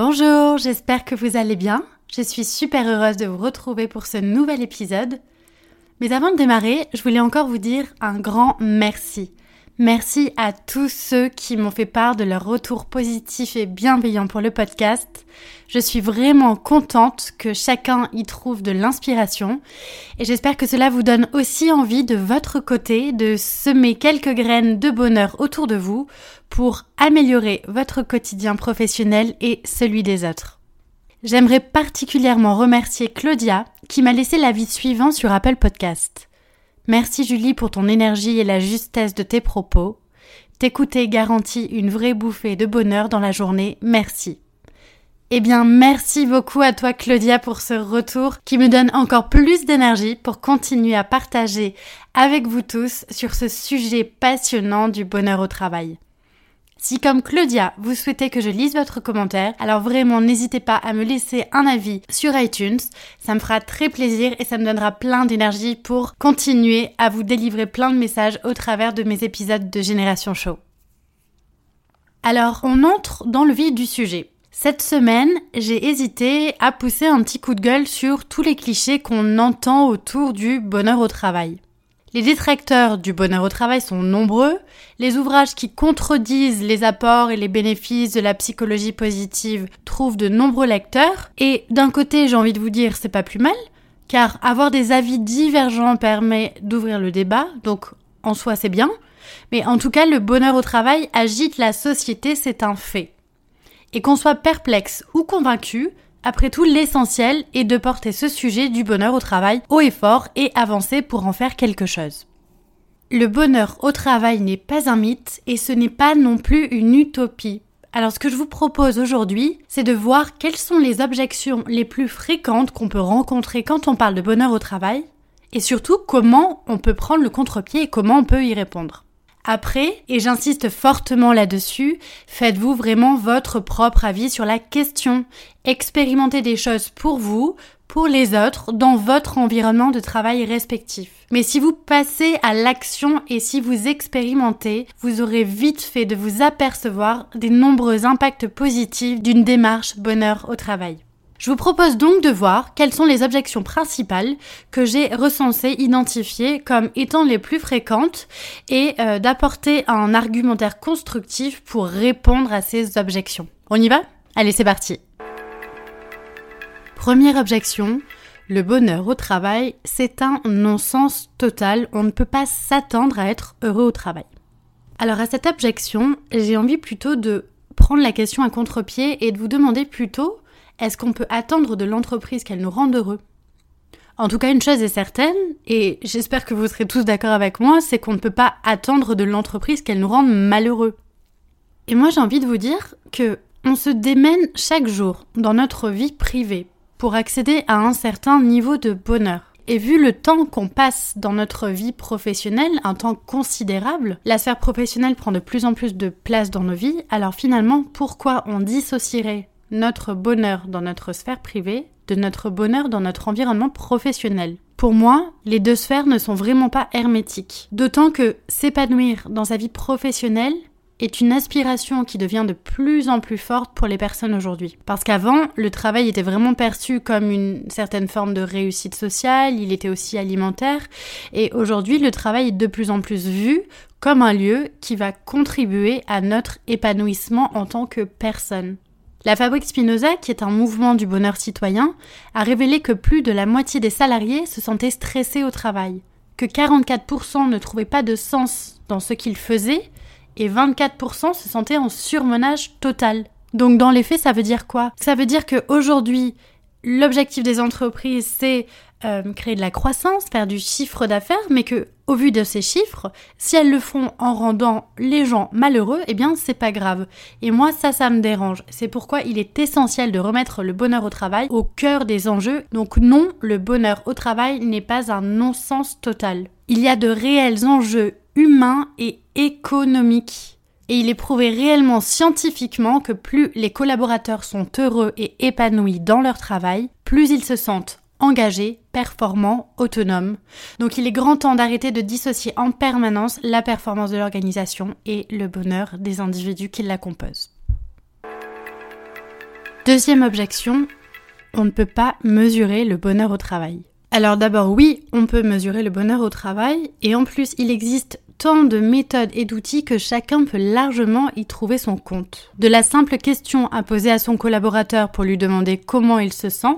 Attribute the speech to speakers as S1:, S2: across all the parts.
S1: Bonjour, j'espère que vous allez bien. Je suis super heureuse de vous retrouver pour ce nouvel épisode. Mais avant de démarrer, je voulais encore vous dire un grand merci. Merci à tous ceux qui m'ont fait part de leur retour positif et bienveillant pour le podcast. Je suis vraiment contente que chacun y trouve de l'inspiration et j'espère que cela vous donne aussi envie de votre côté de semer quelques graines de bonheur autour de vous pour améliorer votre quotidien professionnel et celui des autres. J'aimerais particulièrement remercier Claudia qui m'a laissé l'avis suivant sur Apple Podcast. Merci Julie pour ton énergie et la justesse de tes propos. T'écouter garantit une vraie bouffée de bonheur dans la journée. Merci. Eh bien, merci beaucoup à toi Claudia pour ce retour qui me donne encore plus d'énergie pour continuer à partager avec vous tous sur ce sujet passionnant du bonheur au travail. Si comme Claudia, vous souhaitez que je lise votre commentaire, alors vraiment n'hésitez pas à me laisser un avis sur iTunes. Ça me fera très plaisir et ça me donnera plein d'énergie pour continuer à vous délivrer plein de messages au travers de mes épisodes de Génération Show. Alors, on entre dans le vif du sujet. Cette semaine, j'ai hésité à pousser un petit coup de gueule sur tous les clichés qu'on entend autour du bonheur au travail. Les détracteurs du bonheur au travail sont nombreux, les ouvrages qui contredisent les apports et les bénéfices de la psychologie positive trouvent de nombreux lecteurs, et d'un côté j'ai envie de vous dire c'est pas plus mal, car avoir des avis divergents permet d'ouvrir le débat, donc en soi c'est bien, mais en tout cas le bonheur au travail agite la société, c'est un fait. Et qu'on soit perplexe ou convaincu, après tout, l'essentiel est de porter ce sujet du bonheur au travail haut et fort et avancer pour en faire quelque chose. Le bonheur au travail n'est pas un mythe et ce n'est pas non plus une utopie. Alors ce que je vous propose aujourd'hui, c'est de voir quelles sont les objections les plus fréquentes qu'on peut rencontrer quand on parle de bonheur au travail et surtout comment on peut prendre le contre-pied et comment on peut y répondre. Après, et j'insiste fortement là-dessus, faites-vous vraiment votre propre avis sur la question. Expérimentez des choses pour vous, pour les autres, dans votre environnement de travail respectif. Mais si vous passez à l'action et si vous expérimentez, vous aurez vite fait de vous apercevoir des nombreux impacts positifs d'une démarche bonheur au travail. Je vous propose donc de voir quelles sont les objections principales que j'ai recensées, identifiées comme étant les plus fréquentes et euh, d'apporter un argumentaire constructif pour répondre à ces objections. On y va? Allez, c'est parti. Première objection, le bonheur au travail, c'est un non-sens total. On ne peut pas s'attendre à être heureux au travail. Alors à cette objection, j'ai envie plutôt de prendre la question à contre-pied et de vous demander plutôt est-ce qu'on peut attendre de l'entreprise qu'elle nous rende heureux? En tout cas, une chose est certaine, et j'espère que vous serez tous d'accord avec moi, c'est qu'on ne peut pas attendre de l'entreprise qu'elle nous rende malheureux. Et moi, j'ai envie de vous dire que on se démène chaque jour dans notre vie privée pour accéder à un certain niveau de bonheur. Et vu le temps qu'on passe dans notre vie professionnelle, un temps considérable, la sphère professionnelle prend de plus en plus de place dans nos vies, alors finalement, pourquoi on dissocierait notre bonheur dans notre sphère privée de notre bonheur dans notre environnement professionnel. Pour moi, les deux sphères ne sont vraiment pas hermétiques. D'autant que s'épanouir dans sa vie professionnelle est une aspiration qui devient de plus en plus forte pour les personnes aujourd'hui. Parce qu'avant, le travail était vraiment perçu comme une certaine forme de réussite sociale, il était aussi alimentaire, et aujourd'hui, le travail est de plus en plus vu comme un lieu qui va contribuer à notre épanouissement en tant que personne. La Fabrique Spinoza, qui est un mouvement du bonheur citoyen, a révélé que plus de la moitié des salariés se sentaient stressés au travail. que 44% ne trouvaient pas de sens dans ce qu'ils faisaient et 24% se sentaient en surmenage total. Donc dans les faits, ça veut dire quoi? Ça veut dire qu'aujourd'hui, l'objectif des entreprises, c'est euh, créer de la croissance, faire du chiffre d'affaires, mais que au vu de ces chiffres, si elles le font en rendant les gens malheureux, eh bien c'est pas grave. Et moi ça ça me dérange. C'est pourquoi il est essentiel de remettre le bonheur au travail au cœur des enjeux. Donc non, le bonheur au travail n'est pas un non-sens total. Il y a de réels enjeux humains et économiques et il est prouvé réellement scientifiquement que plus les collaborateurs sont heureux et épanouis dans leur travail, plus ils se sentent engagés, performants, autonomes. Donc il est grand temps d'arrêter de dissocier en permanence la performance de l'organisation et le bonheur des individus qui la composent. Deuxième objection, on ne peut pas mesurer le bonheur au travail. Alors d'abord oui, on peut mesurer le bonheur au travail et en plus il existe tant de méthodes et d'outils que chacun peut largement y trouver son compte. De la simple question à poser à son collaborateur pour lui demander comment il se sent,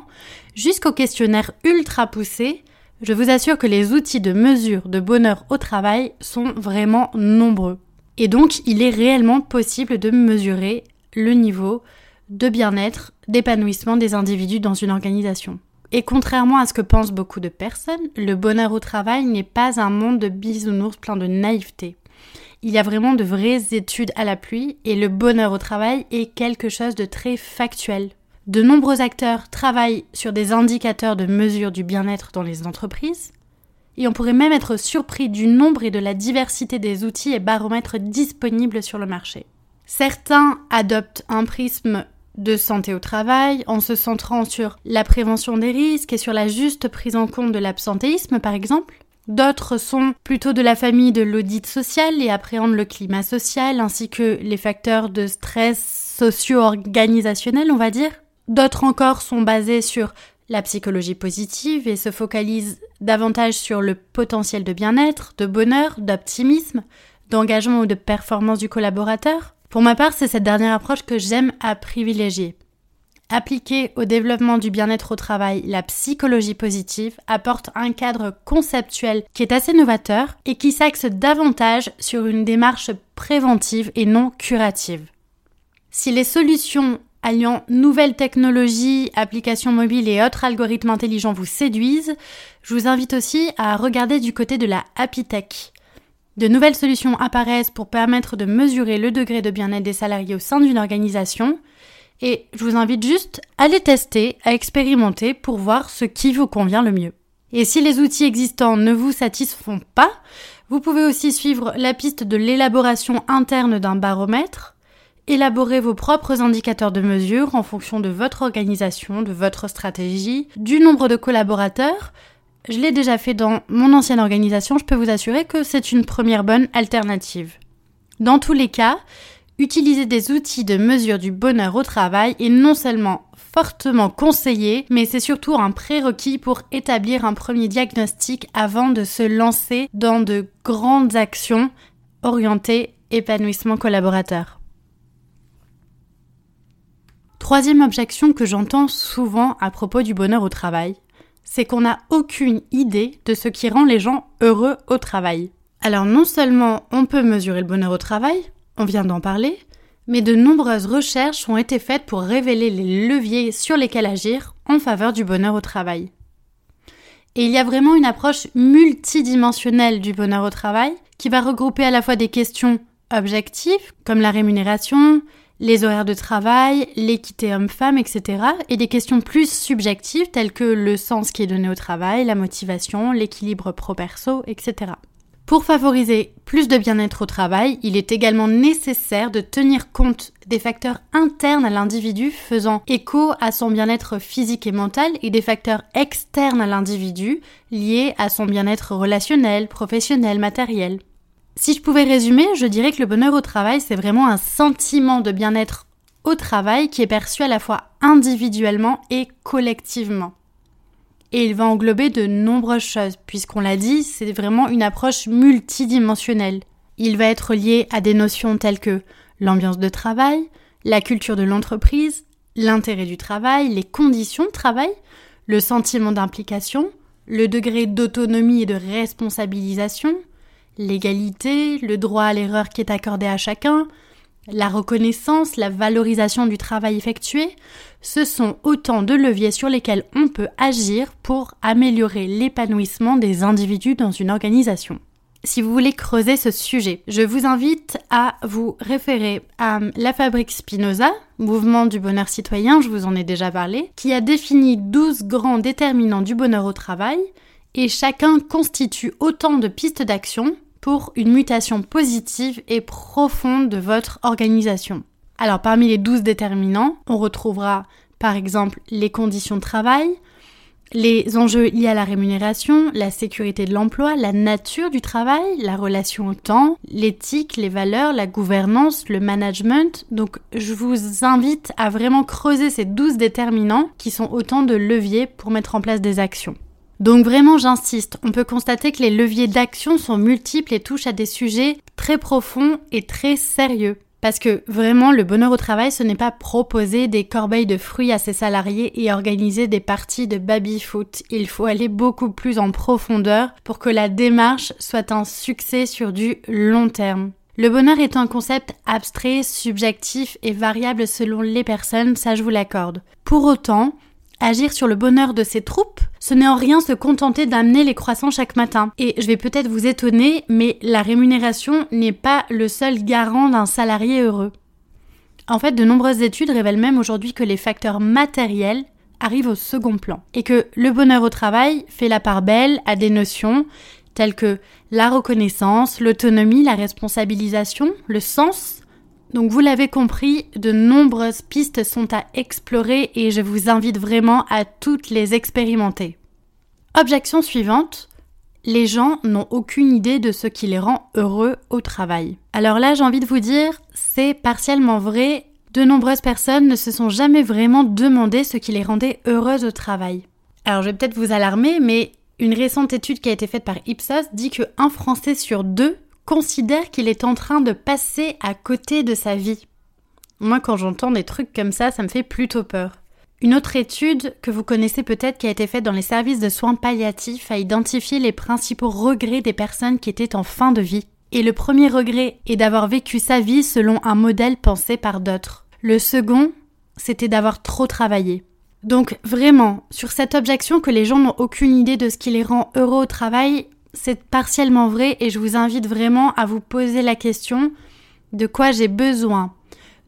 S1: jusqu'au questionnaire ultra poussé, je vous assure que les outils de mesure de bonheur au travail sont vraiment nombreux. Et donc, il est réellement possible de mesurer le niveau de bien-être, d'épanouissement des individus dans une organisation. Et contrairement à ce que pensent beaucoup de personnes, le bonheur au travail n'est pas un monde de bisounours plein de naïveté. Il y a vraiment de vraies études à la pluie et le bonheur au travail est quelque chose de très factuel. De nombreux acteurs travaillent sur des indicateurs de mesure du bien-être dans les entreprises et on pourrait même être surpris du nombre et de la diversité des outils et baromètres disponibles sur le marché. Certains adoptent un prisme de santé au travail en se centrant sur la prévention des risques et sur la juste prise en compte de l'absentéisme par exemple. D'autres sont plutôt de la famille de l'audit social et appréhendent le climat social ainsi que les facteurs de stress socio-organisationnel, on va dire. D'autres encore sont basés sur la psychologie positive et se focalisent davantage sur le potentiel de bien-être, de bonheur, d'optimisme, d'engagement ou de performance du collaborateur. Pour ma part, c'est cette dernière approche que j'aime à privilégier. Appliquer au développement du bien-être au travail la psychologie positive apporte un cadre conceptuel qui est assez novateur et qui s'axe davantage sur une démarche préventive et non curative. Si les solutions alliant nouvelles technologies, applications mobiles et autres algorithmes intelligents vous séduisent, je vous invite aussi à regarder du côté de la Happy Tech. De nouvelles solutions apparaissent pour permettre de mesurer le degré de bien-être des salariés au sein d'une organisation. Et je vous invite juste à les tester, à expérimenter pour voir ce qui vous convient le mieux. Et si les outils existants ne vous satisfont pas, vous pouvez aussi suivre la piste de l'élaboration interne d'un baromètre, élaborer vos propres indicateurs de mesure en fonction de votre organisation, de votre stratégie, du nombre de collaborateurs, je l'ai déjà fait dans mon ancienne organisation, je peux vous assurer que c'est une première bonne alternative. Dans tous les cas, utiliser des outils de mesure du bonheur au travail est non seulement fortement conseillé, mais c'est surtout un prérequis pour établir un premier diagnostic avant de se lancer dans de grandes actions orientées épanouissement collaborateur. Troisième objection que j'entends souvent à propos du bonheur au travail, c'est qu'on n'a aucune idée de ce qui rend les gens heureux au travail. Alors non seulement on peut mesurer le bonheur au travail, on vient d'en parler, mais de nombreuses recherches ont été faites pour révéler les leviers sur lesquels agir en faveur du bonheur au travail. Et il y a vraiment une approche multidimensionnelle du bonheur au travail qui va regrouper à la fois des questions objectives comme la rémunération, les horaires de travail, l'équité homme-femme, etc. et des questions plus subjectives telles que le sens qui est donné au travail, la motivation, l'équilibre pro-perso, etc. Pour favoriser plus de bien-être au travail, il est également nécessaire de tenir compte des facteurs internes à l'individu faisant écho à son bien-être physique et mental et des facteurs externes à l'individu liés à son bien-être relationnel, professionnel, matériel. Si je pouvais résumer, je dirais que le bonheur au travail, c'est vraiment un sentiment de bien-être au travail qui est perçu à la fois individuellement et collectivement. Et il va englober de nombreuses choses, puisqu'on l'a dit, c'est vraiment une approche multidimensionnelle. Il va être lié à des notions telles que l'ambiance de travail, la culture de l'entreprise, l'intérêt du travail, les conditions de travail, le sentiment d'implication, le degré d'autonomie et de responsabilisation, l'égalité, le droit à l'erreur qui est accordé à chacun, la reconnaissance, la valorisation du travail effectué, ce sont autant de leviers sur lesquels on peut agir pour améliorer l'épanouissement des individus dans une organisation. Si vous voulez creuser ce sujet, je vous invite à vous référer à la fabrique Spinoza, mouvement du bonheur citoyen, je vous en ai déjà parlé, qui a défini 12 grands déterminants du bonheur au travail, et chacun constitue autant de pistes d'action pour une mutation positive et profonde de votre organisation. Alors parmi les 12 déterminants, on retrouvera par exemple les conditions de travail, les enjeux liés à la rémunération, la sécurité de l'emploi, la nature du travail, la relation au temps, l'éthique, les valeurs, la gouvernance, le management. Donc je vous invite à vraiment creuser ces 12 déterminants qui sont autant de leviers pour mettre en place des actions. Donc vraiment j'insiste, on peut constater que les leviers d'action sont multiples et touchent à des sujets très profonds et très sérieux. Parce que vraiment, le bonheur au travail, ce n'est pas proposer des corbeilles de fruits à ses salariés et organiser des parties de baby-foot. Il faut aller beaucoup plus en profondeur pour que la démarche soit un succès sur du long terme. Le bonheur est un concept abstrait, subjectif et variable selon les personnes, ça je vous l'accorde. Pour autant, Agir sur le bonheur de ses troupes, ce n'est en rien se contenter d'amener les croissants chaque matin. Et je vais peut-être vous étonner, mais la rémunération n'est pas le seul garant d'un salarié heureux. En fait, de nombreuses études révèlent même aujourd'hui que les facteurs matériels arrivent au second plan et que le bonheur au travail fait la part belle à des notions telles que la reconnaissance, l'autonomie, la responsabilisation, le sens, donc vous l'avez compris, de nombreuses pistes sont à explorer et je vous invite vraiment à toutes les expérimenter. Objection suivante. Les gens n'ont aucune idée de ce qui les rend heureux au travail. Alors là, j'ai envie de vous dire, c'est partiellement vrai. De nombreuses personnes ne se sont jamais vraiment demandé ce qui les rendait heureuses au travail. Alors je vais peut-être vous alarmer, mais une récente étude qui a été faite par Ipsos dit que un Français sur deux considère qu'il est en train de passer à côté de sa vie. Moi, quand j'entends des trucs comme ça, ça me fait plutôt peur. Une autre étude que vous connaissez peut-être qui a été faite dans les services de soins palliatifs a identifié les principaux regrets des personnes qui étaient en fin de vie. Et le premier regret est d'avoir vécu sa vie selon un modèle pensé par d'autres. Le second, c'était d'avoir trop travaillé. Donc vraiment, sur cette objection que les gens n'ont aucune idée de ce qui les rend heureux au travail, c'est partiellement vrai et je vous invite vraiment à vous poser la question de quoi j'ai besoin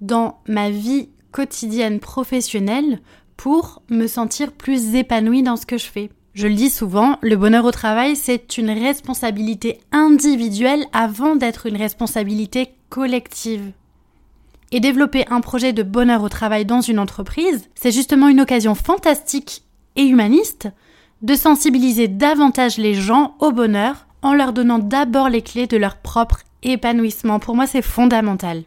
S1: dans ma vie quotidienne professionnelle pour me sentir plus épanouie dans ce que je fais. Je le dis souvent, le bonheur au travail, c'est une responsabilité individuelle avant d'être une responsabilité collective. Et développer un projet de bonheur au travail dans une entreprise, c'est justement une occasion fantastique et humaniste de sensibiliser davantage les gens au bonheur en leur donnant d'abord les clés de leur propre épanouissement. Pour moi, c'est fondamental.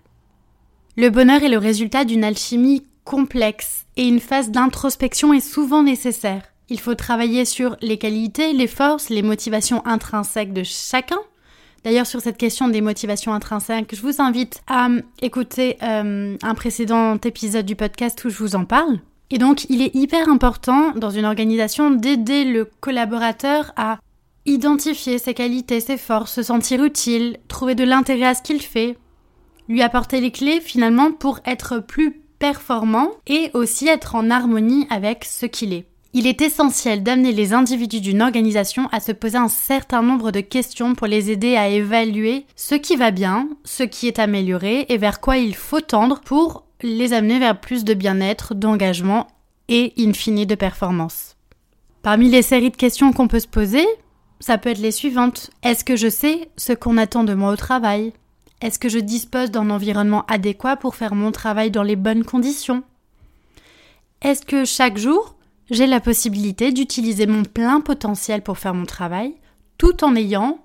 S1: Le bonheur est le résultat d'une alchimie complexe et une phase d'introspection est souvent nécessaire. Il faut travailler sur les qualités, les forces, les motivations intrinsèques de chacun. D'ailleurs, sur cette question des motivations intrinsèques, je vous invite à écouter euh, un précédent épisode du podcast où je vous en parle. Et donc, il est hyper important dans une organisation d'aider le collaborateur à identifier ses qualités, ses forces, se sentir utile, trouver de l'intérêt à ce qu'il fait, lui apporter les clés finalement pour être plus performant et aussi être en harmonie avec ce qu'il est. Il est essentiel d'amener les individus d'une organisation à se poser un certain nombre de questions pour les aider à évaluer ce qui va bien, ce qui est amélioré et vers quoi il faut tendre pour les amener vers plus de bien-être, d'engagement et in fine de performance. Parmi les séries de questions qu'on peut se poser, ça peut être les suivantes. Est-ce que je sais ce qu'on attend de moi au travail? Est-ce que je dispose d'un environnement adéquat pour faire mon travail dans les bonnes conditions? Est-ce que chaque jour, j'ai la possibilité d'utiliser mon plein potentiel pour faire mon travail, tout en ayant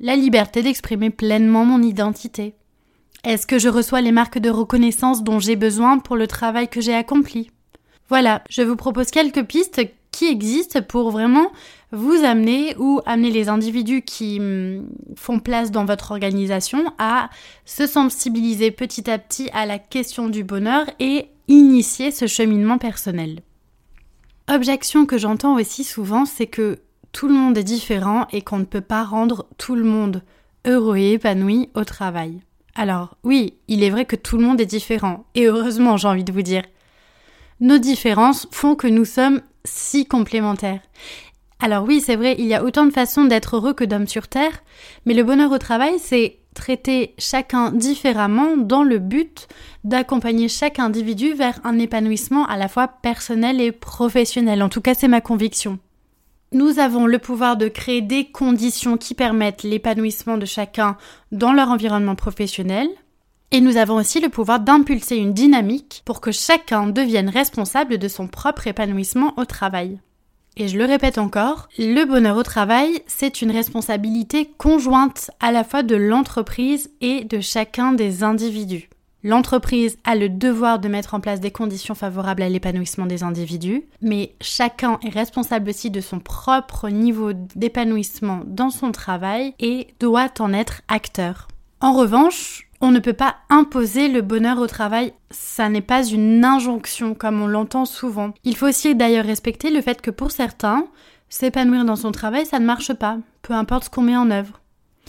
S1: la liberté d'exprimer pleinement mon identité? Est-ce que je reçois les marques de reconnaissance dont j'ai besoin pour le travail que j'ai accompli Voilà, je vous propose quelques pistes qui existent pour vraiment vous amener ou amener les individus qui hum, font place dans votre organisation à se sensibiliser petit à petit à la question du bonheur et initier ce cheminement personnel. Objection que j'entends aussi souvent, c'est que tout le monde est différent et qu'on ne peut pas rendre tout le monde heureux et épanoui au travail. Alors oui, il est vrai que tout le monde est différent, et heureusement j'ai envie de vous dire. Nos différences font que nous sommes si complémentaires. Alors oui, c'est vrai, il y a autant de façons d'être heureux que d'hommes sur Terre, mais le bonheur au travail, c'est traiter chacun différemment dans le but d'accompagner chaque individu vers un épanouissement à la fois personnel et professionnel. En tout cas, c'est ma conviction. Nous avons le pouvoir de créer des conditions qui permettent l'épanouissement de chacun dans leur environnement professionnel. Et nous avons aussi le pouvoir d'impulser une dynamique pour que chacun devienne responsable de son propre épanouissement au travail. Et je le répète encore, le bonheur au travail, c'est une responsabilité conjointe à la fois de l'entreprise et de chacun des individus. L'entreprise a le devoir de mettre en place des conditions favorables à l'épanouissement des individus, mais chacun est responsable aussi de son propre niveau d'épanouissement dans son travail et doit en être acteur. En revanche, on ne peut pas imposer le bonheur au travail, ça n'est pas une injonction comme on l'entend souvent. Il faut aussi d'ailleurs respecter le fait que pour certains, s'épanouir dans son travail, ça ne marche pas, peu importe ce qu'on met en œuvre.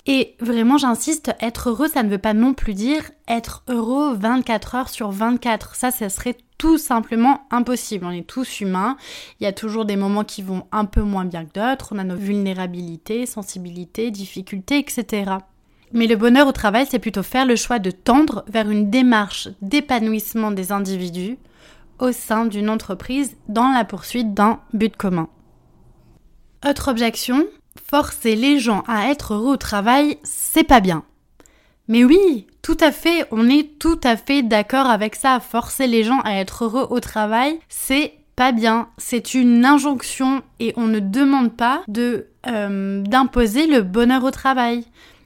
S1: Et vraiment, j'insiste, être heureux, ça ne veut pas non plus dire être heureux 24 heures sur 24. Ça, ça serait tout simplement impossible. On est tous humains. Il y a toujours des moments qui vont un peu moins bien que d'autres. On a nos vulnérabilités, sensibilités, difficultés, etc. Mais le bonheur au travail, c'est plutôt faire le choix de tendre vers une démarche d'épanouissement des individus au sein d'une entreprise dans la poursuite d'un but commun. Autre objection, forcer les gens à être heureux au travail, c'est pas bien. Mais oui, tout à fait, on est tout à fait d'accord avec ça. Forcer les gens à être heureux au travail, c'est pas bien. C'est une injonction et on ne demande pas de euh, d'imposer le bonheur au travail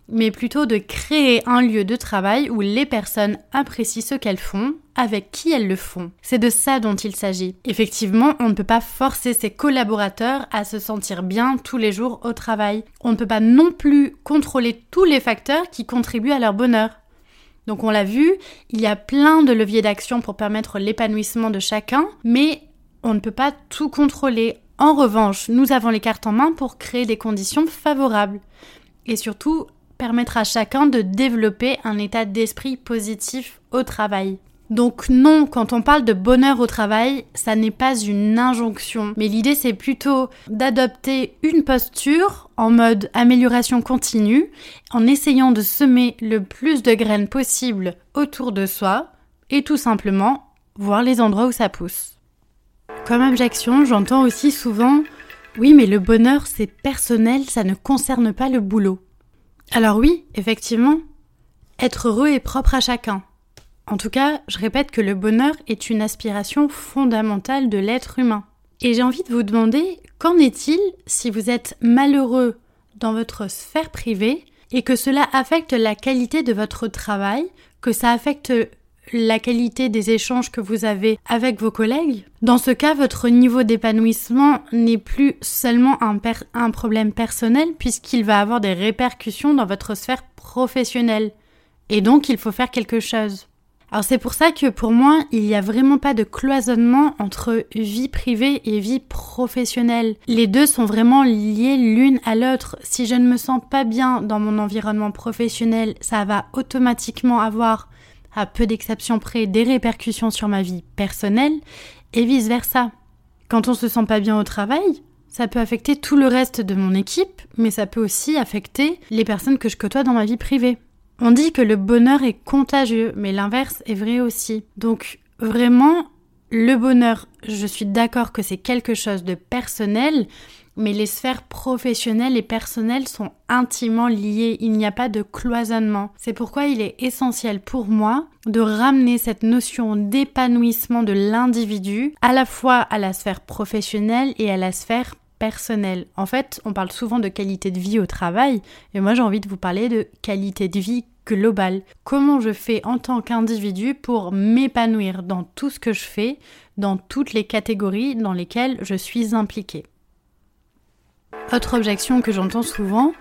S1: mais plutôt de créer un lieu de travail où les personnes apprécient ce qu'elles font, avec qui elles le font. C'est de ça dont il s'agit. Effectivement, on ne peut pas forcer ses collaborateurs à se sentir bien tous les jours au travail. On ne peut pas non plus contrôler tous les facteurs qui contribuent à leur bonheur. Donc on l'a vu, il y a plein de leviers d'action pour permettre l'épanouissement de chacun, mais on ne peut pas tout contrôler. En revanche, nous avons les cartes en main pour créer des conditions favorables. Et surtout, permettre à chacun de développer un état d'esprit positif au travail. Donc non, quand on parle de bonheur au travail, ça n'est pas une injonction, mais l'idée c'est plutôt d'adopter une posture en mode amélioration continue, en essayant de semer le plus de graines possible autour de soi, et tout simplement voir les endroits où ça pousse. Comme objection, j'entends aussi souvent oui mais le bonheur c'est personnel, ça ne concerne pas le boulot. Alors oui, effectivement, être heureux est propre à chacun. En tout cas, je répète que le bonheur est une aspiration fondamentale de l'être humain. Et j'ai envie de vous demander, qu'en est-il si vous êtes malheureux dans votre sphère privée et que cela affecte la qualité de votre travail, que ça affecte la qualité des échanges que vous avez avec vos collègues. Dans ce cas, votre niveau d'épanouissement n'est plus seulement un, problème personnel puisqu'il va avoir des répercussions dans votre sphère professionnelle. Et donc, il faut faire quelque chose. Alors c'est pour ça que pour moi, il n'y a vraiment pas de cloisonnement entre vie privée et vie professionnelle. Les deux sont vraiment liés l'une à l'autre. Si je ne me sens pas bien dans mon environnement professionnel, ça va automatiquement avoir à peu d'exceptions près, des répercussions sur ma vie personnelle et vice-versa. Quand on se sent pas bien au travail, ça peut affecter tout le reste de mon équipe, mais ça peut aussi affecter les personnes que je côtoie dans ma vie privée. On dit que le bonheur est contagieux, mais l'inverse est vrai aussi. Donc vraiment, le bonheur, je suis d'accord que c'est quelque chose de personnel, mais les sphères professionnelles et personnelles sont intimement liées, il n'y a pas de cloisonnement. C'est pourquoi il est essentiel pour moi de ramener cette notion d'épanouissement de l'individu à la fois à la sphère professionnelle et à la sphère personnelle. En fait, on parle souvent de qualité de vie au travail, et moi j'ai envie de vous parler de qualité de vie globale. Comment je fais en tant qu'individu pour m'épanouir dans tout ce que je fais, dans toutes les catégories dans lesquelles je suis impliquée? Autre objection que j'entends souvent,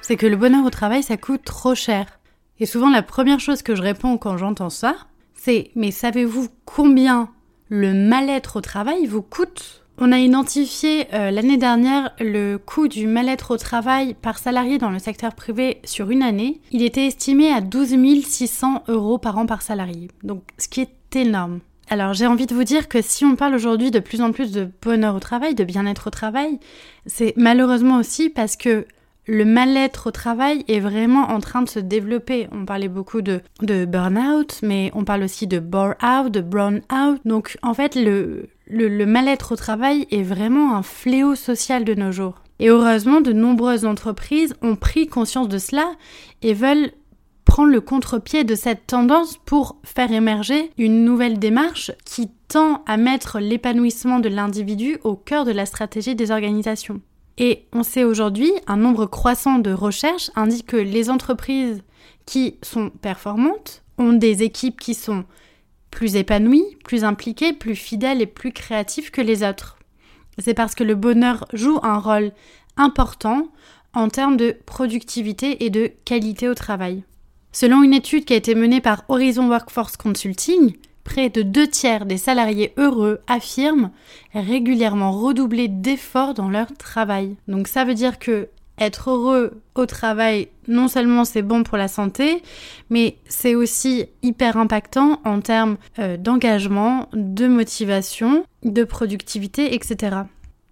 S1: c'est que le bonheur au travail, ça coûte trop cher. Et souvent, la première chose que je réponds quand j'entends ça, c'est Mais savez-vous combien le mal-être au travail vous coûte? On a identifié euh, l'année dernière le coût du mal-être au travail par salarié dans le secteur privé sur une année. Il était estimé à 12 600 euros par an par salarié, donc ce qui est énorme. Alors j'ai envie de vous dire que si on parle aujourd'hui de plus en plus de bonheur au travail, de bien-être au travail, c'est malheureusement aussi parce que le mal-être au travail est vraiment en train de se développer. On parlait beaucoup de, burn-out, mais on parle aussi de bore-out, de brown-out. Donc en fait, le, mal-être au travail est vraiment un fléau social de nos jours. Et heureusement, de nombreuses entreprises ont pris conscience de cela et veulent prendre le contre-pied de cette tendance pour faire émerger une nouvelle démarche qui tend à mettre l'épanouissement de l'individu au cœur de la stratégie des organisations. Et on sait aujourd'hui, un nombre croissant de recherches indique que les entreprises qui sont performantes ont des équipes qui sont plus épanouies, plus impliquées, plus fidèles et plus créatives que les autres. C'est parce que le bonheur joue un rôle important en termes de productivité et de qualité au travail. Selon une étude qui a été menée par Horizon Workforce Consulting, près de deux tiers des salariés heureux affirment régulièrement redoubler d'efforts dans leur travail. Donc ça veut dire que être heureux au travail, non seulement c'est bon pour la santé, mais c'est aussi hyper impactant en termes euh, d'engagement, de motivation, de productivité, etc.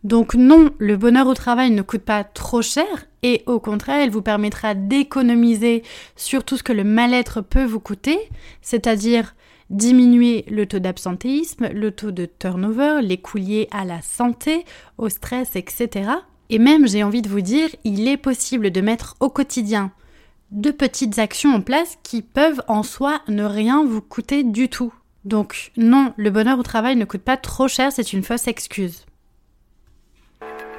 S1: Donc non, le bonheur au travail ne coûte pas trop cher et au contraire, il vous permettra d'économiser sur tout ce que le mal-être peut vous coûter, c'est-à-dire diminuer le taux d'absentéisme, le taux de turnover, les coûts à la santé, au stress, etc. Et même, j'ai envie de vous dire, il est possible de mettre au quotidien de petites actions en place qui peuvent en soi ne rien vous coûter du tout. Donc non, le bonheur au travail ne coûte pas trop cher, c'est une fausse excuse.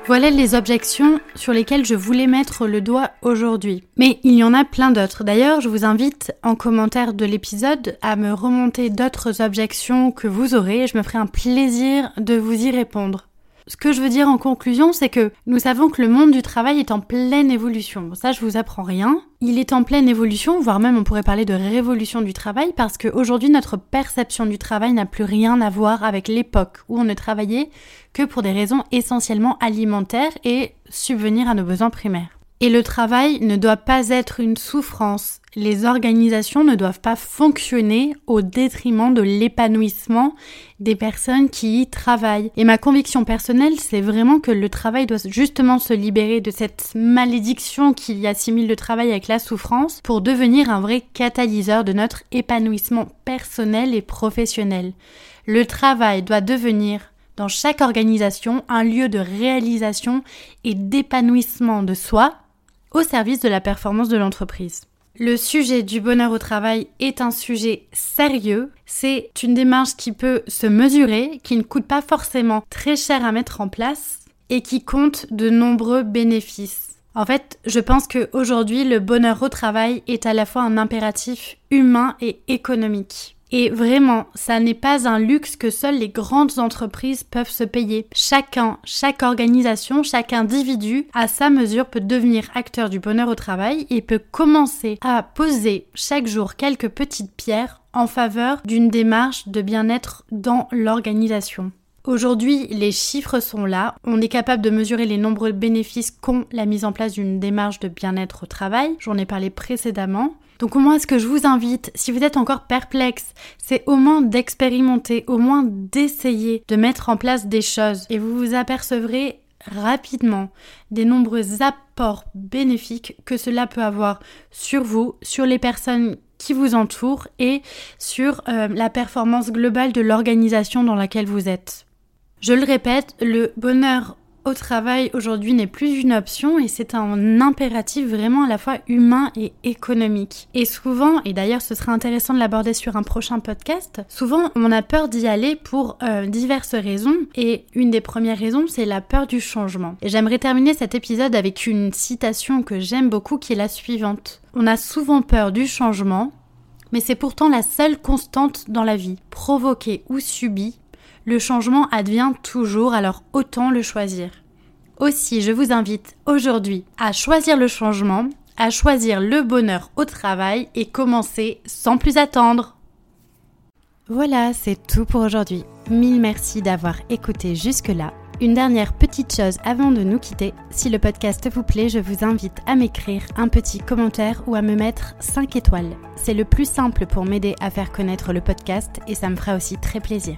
S1: Voilà les objections sur lesquelles je voulais mettre le doigt aujourd'hui. Mais il y en a plein d'autres. D'ailleurs, je vous invite en commentaire de l'épisode à me remonter d'autres objections que vous aurez et je me ferai un plaisir de vous y répondre. Ce que je veux dire en conclusion, c'est que nous savons que le monde du travail est en pleine évolution. Ça, je vous apprends rien. Il est en pleine évolution, voire même on pourrait parler de révolution du travail, parce qu'aujourd'hui, notre perception du travail n'a plus rien à voir avec l'époque où on ne travaillait que pour des raisons essentiellement alimentaires et subvenir à nos besoins primaires. Et le travail ne doit pas être une souffrance. Les organisations ne doivent pas fonctionner au détriment de l'épanouissement des personnes qui y travaillent. Et ma conviction personnelle, c'est vraiment que le travail doit justement se libérer de cette malédiction qui assimile le travail avec la souffrance pour devenir un vrai catalyseur de notre épanouissement personnel et professionnel. Le travail doit devenir dans chaque organisation un lieu de réalisation et d'épanouissement de soi au service de la performance de l'entreprise. Le sujet du bonheur au travail est un sujet sérieux. C'est une démarche qui peut se mesurer, qui ne coûte pas forcément très cher à mettre en place et qui compte de nombreux bénéfices. En fait, je pense qu'aujourd'hui, le bonheur au travail est à la fois un impératif humain et économique. Et vraiment, ça n'est pas un luxe que seules les grandes entreprises peuvent se payer. Chacun, chaque organisation, chaque individu, à sa mesure, peut devenir acteur du bonheur au travail et peut commencer à poser chaque jour quelques petites pierres en faveur d'une démarche de bien-être dans l'organisation. Aujourd'hui, les chiffres sont là. On est capable de mesurer les nombreux bénéfices qu'ont la mise en place d'une démarche de bien-être au travail. J'en ai parlé précédemment. Donc au moins, ce que je vous invite, si vous êtes encore perplexe, c'est au moins d'expérimenter, au moins d'essayer de mettre en place des choses et vous vous apercevrez rapidement des nombreux apports bénéfiques que cela peut avoir sur vous, sur les personnes qui vous entourent et sur euh, la performance globale de l'organisation dans laquelle vous êtes. Je le répète, le bonheur au travail aujourd'hui n'est plus une option et c'est un impératif vraiment à la fois humain et économique. Et souvent, et d'ailleurs ce serait intéressant de l'aborder sur un prochain podcast, souvent on a peur d'y aller pour euh, diverses raisons et une des premières raisons c'est la peur du changement. Et j'aimerais terminer cet épisode avec une citation que j'aime beaucoup qui est la suivante. On a souvent peur du changement, mais c'est pourtant la seule constante dans la vie. Provoqué ou subi, le changement advient toujours, alors autant le choisir. Aussi, je vous invite aujourd'hui à choisir le changement, à choisir le bonheur au travail et commencer sans plus attendre. Voilà, c'est tout pour aujourd'hui. Mille merci d'avoir écouté jusque-là. Une dernière petite chose avant de nous quitter, si le podcast vous plaît, je vous invite à m'écrire un petit commentaire ou à me mettre 5 étoiles. C'est le plus simple pour m'aider à faire connaître le podcast et ça me fera aussi très plaisir.